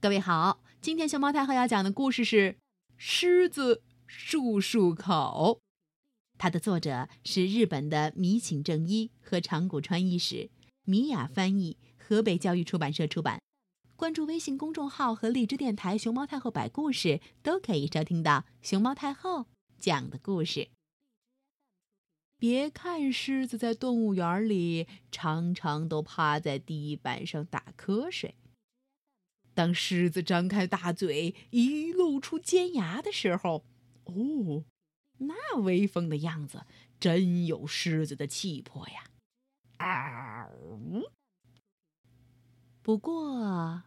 各位好，今天熊猫太后要讲的故事是《狮子漱漱口》，它的作者是日本的米井正一和长谷川一史，米雅翻译，河北教育出版社出版。关注微信公众号和荔枝电台“熊猫太后摆故事”，都可以收听到熊猫太后讲的故事。别看狮子在动物园里常常都趴在地板上打瞌睡。当狮子张开大嘴，一露出尖牙的时候，哦，那威风的样子真有狮子的气魄呀！啊，不过，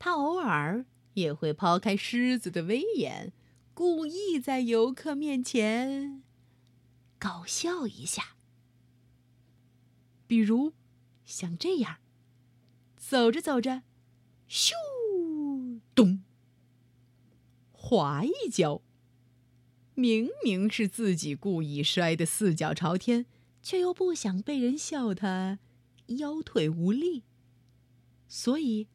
他偶尔也会抛开狮子的威严，故意在游客面前搞笑一下，比如像这样，走着走着。咻，咚，滑一跤。明明是自己故意摔得四脚朝天，却又不想被人笑他腰腿无力，所以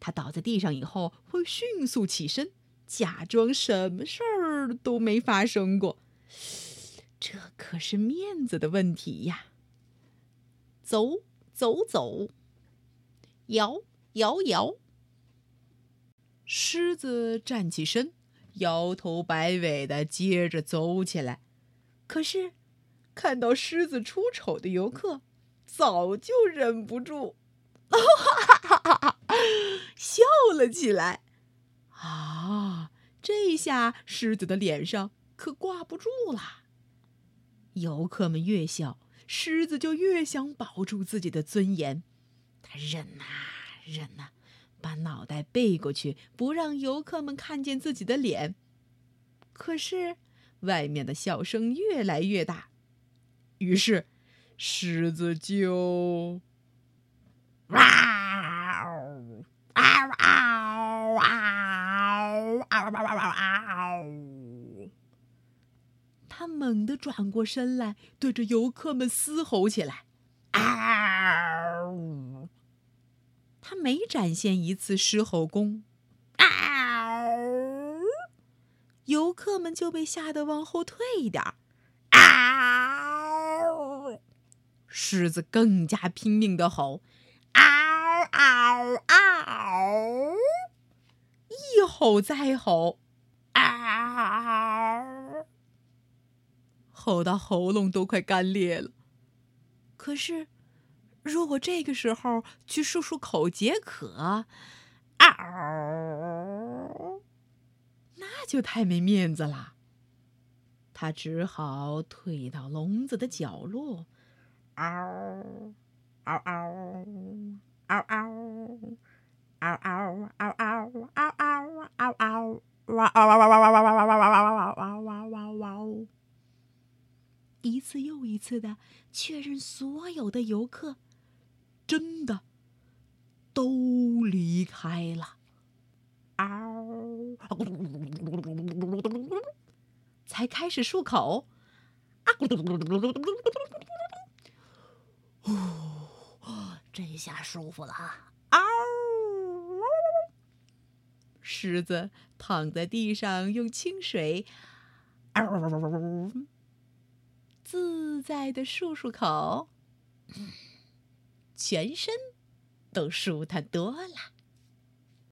他倒在地上以后会迅速起身，假装什么事儿都没发生过。这可是面子的问题呀！走走走，摇摇摇。狮子站起身，摇头摆尾的接着走起来。可是，看到狮子出丑的游客，早就忍不住，哈哈哈哈笑了起来。啊，这下狮子的脸上可挂不住了。游客们越笑，狮子就越想保住自己的尊严。他忍呐，忍呐。把脑袋背过去，不让游客们看见自己的脸。可是，外面的笑声越来越大，于是，狮子就，哇嗷嗷嗷嗷嗷嗷他猛地转过身来，对着游客们嘶吼起来。他每展现一次狮吼功，嗷！游客们就被吓得往后退一点儿，嗷！狮子更加拼命的吼，嗷嗷嗷！一吼再吼，嗷！吼到喉咙都快干裂了，可是。如果这个时候去漱漱口解渴，嗷，那就太没面子了。他只好退到笼子的角落，嗷，嗷嗷，嗷嗷，嗷嗷，嗷嗷，嗷嗷，嗷嗷，哇哇哇哇哇哇哇哇哇哇哇哇哇哇哇哇！一次又一次的确认所有的游客。真的都离开了，嗷！才开始漱口，啊！哦，这下舒服了，嗷！狮子躺在地上，用清水，嗷！自在的漱漱口。全身都舒坦多了。